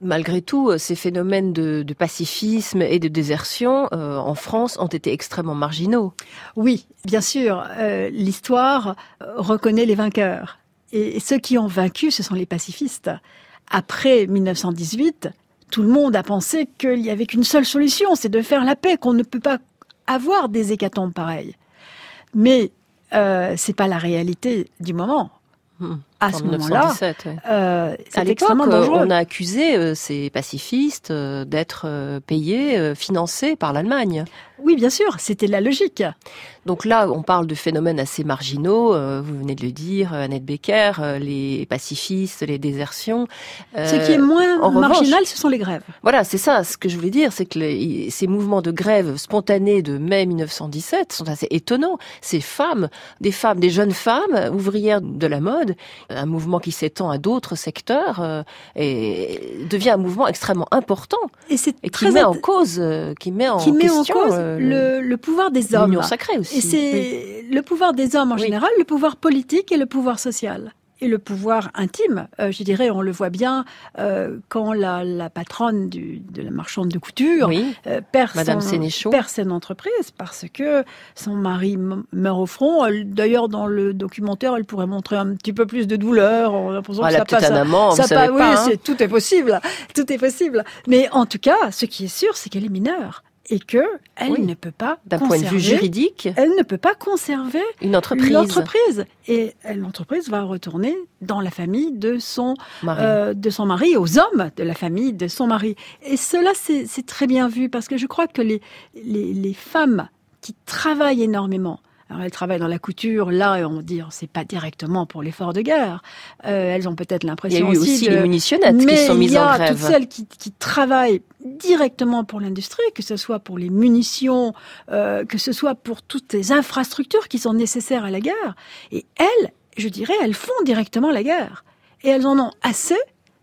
Malgré tout, euh, ces phénomènes de, pacifisme et de désertion en France ont été extrêmement marginaux.
Oui, bien sûr. L'histoire reconnaît les vainqueurs. Et ceux qui ont vaincu, ce sont les pacifistes. Après 1918, tout le monde a pensé qu'il n'y avait qu'une seule solution, c'est de faire la paix, qu'on ne peut pas avoir des hécatombes pareilles. Mais euh, c'est pas la réalité du moment.
Hmm. À ce moment-là, euh, à l'époque, on a accusé euh, ces pacifistes euh, d'être payés, financés par l'Allemagne.
Oui, bien sûr, c'était la logique.
Donc là, on parle de phénomènes assez marginaux. Euh, vous venez de le dire, Annette Becker, euh, les pacifistes, les désertions.
ce qui est moins marginal, ce sont les grèves.
Voilà, c'est ça. Ce que je voulais dire, c'est que ces mouvements de grève spontanés de mai 1917 sont assez étonnants. Ces femmes, des femmes, des jeunes femmes ouvrières de la mode, un mouvement qui s'étend à d'autres secteurs euh, et devient un mouvement extrêmement important et, qui met en cause, qui met en
qui met
question
en cause le, le pouvoir des hommes.
L'union sacrée aussi.
Et c'est le pouvoir des hommes en général, le pouvoir politique et le pouvoir social et le pouvoir intime. Euh, je dirais, on le voit bien euh, quand la, la patronne du, de la marchande de couture euh, perd, son, perd son entreprise parce que son mari meurt au front. D'ailleurs, dans le documentaire, elle pourrait montrer un petit peu plus de douleur. On a l'impression
ah, que ça passe. Un amant, ça pas, oui,
hein. tout est possible, tout est possible. Mais en tout cas, ce qui est sûr, c'est qu'elle est mineure et que elle ne peut pas
d'un point de vue juridique,
elle ne peut pas conserver
une entreprise.
L'entreprise et l'entreprise va retourner dans la famille de son mari. Euh, de son mari, aux hommes de la famille de son mari. Et cela c'est très bien vu parce que je crois que les les, les femmes qui travaillent énormément alors elles travaillent dans la couture, là on dit c'est pas directement pour l'effort de guerre. Euh, elles ont peut-être l'impression
aussi. Il y a eu aussi, les munitionnettes qui sont mises en grève.
Mais il y a toutes celles qui, qui travaillent directement pour l'industrie, que ce soit pour les munitions, euh, que ce soit pour toutes les infrastructures qui sont nécessaires à la guerre. Et elles, je dirais, elles font directement la guerre. Et elles en ont assez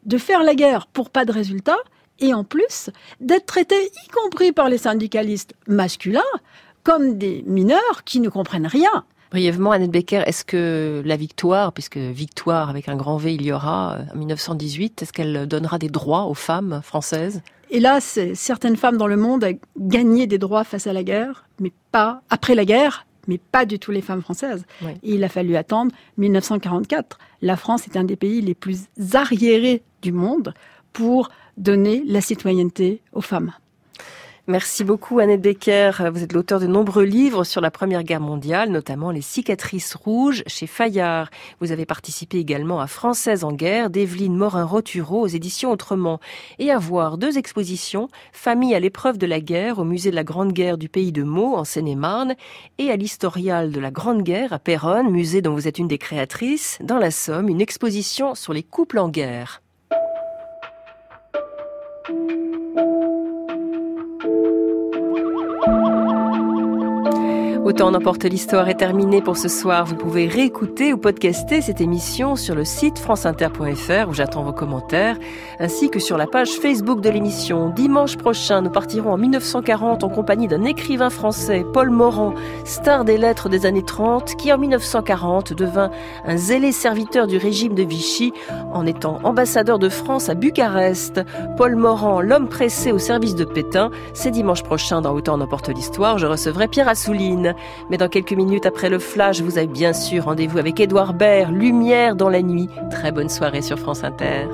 de faire la guerre pour pas de résultat et en plus d'être traitées, y compris par les syndicalistes masculins, comme des mineurs qui ne comprennent rien.
Brièvement, Annette Becker, est-ce que la victoire, puisque victoire avec un grand V il y aura euh, en 1918, est-ce qu'elle donnera des droits aux femmes françaises?
Hélas, certaines femmes dans le monde ont gagné des droits face à la guerre, mais pas après la guerre, mais pas du tout les femmes françaises. il a fallu attendre 1944. La France est un des pays les plus arriérés du monde pour donner la citoyenneté aux femmes.
Merci beaucoup Annette Becker. Vous êtes l'auteur de nombreux livres sur la Première Guerre mondiale, notamment Les cicatrices rouges chez Fayard. Vous avez participé également à Française en guerre d'Evelyne Morin-Roturo aux éditions Autrement et à voir deux expositions, Famille à l'épreuve de la guerre au musée de la Grande Guerre du pays de Meaux en Seine-et-Marne et à l'historial de la Grande Guerre à Péronne, musée dont vous êtes une des créatrices, dans la Somme, une exposition sur les couples en guerre. thank you Autant n'emporte l'histoire est terminée pour ce soir. Vous pouvez réécouter ou podcaster cette émission sur le site franceinter.fr où j'attends vos commentaires, ainsi que sur la page Facebook de l'émission. Dimanche prochain, nous partirons en 1940 en compagnie d'un écrivain français, Paul Morand, star des lettres des années 30, qui en 1940 devint un zélé serviteur du régime de Vichy en étant ambassadeur de France à Bucarest. Paul Morand, l'homme pressé au service de Pétain, c'est dimanche prochain dans Autant n'emporte l'histoire. Je recevrai Pierre Assouline. Mais dans quelques minutes après le flash, vous avez bien sûr rendez-vous avec Édouard Baird, Lumière dans la nuit. Très bonne soirée sur France Inter.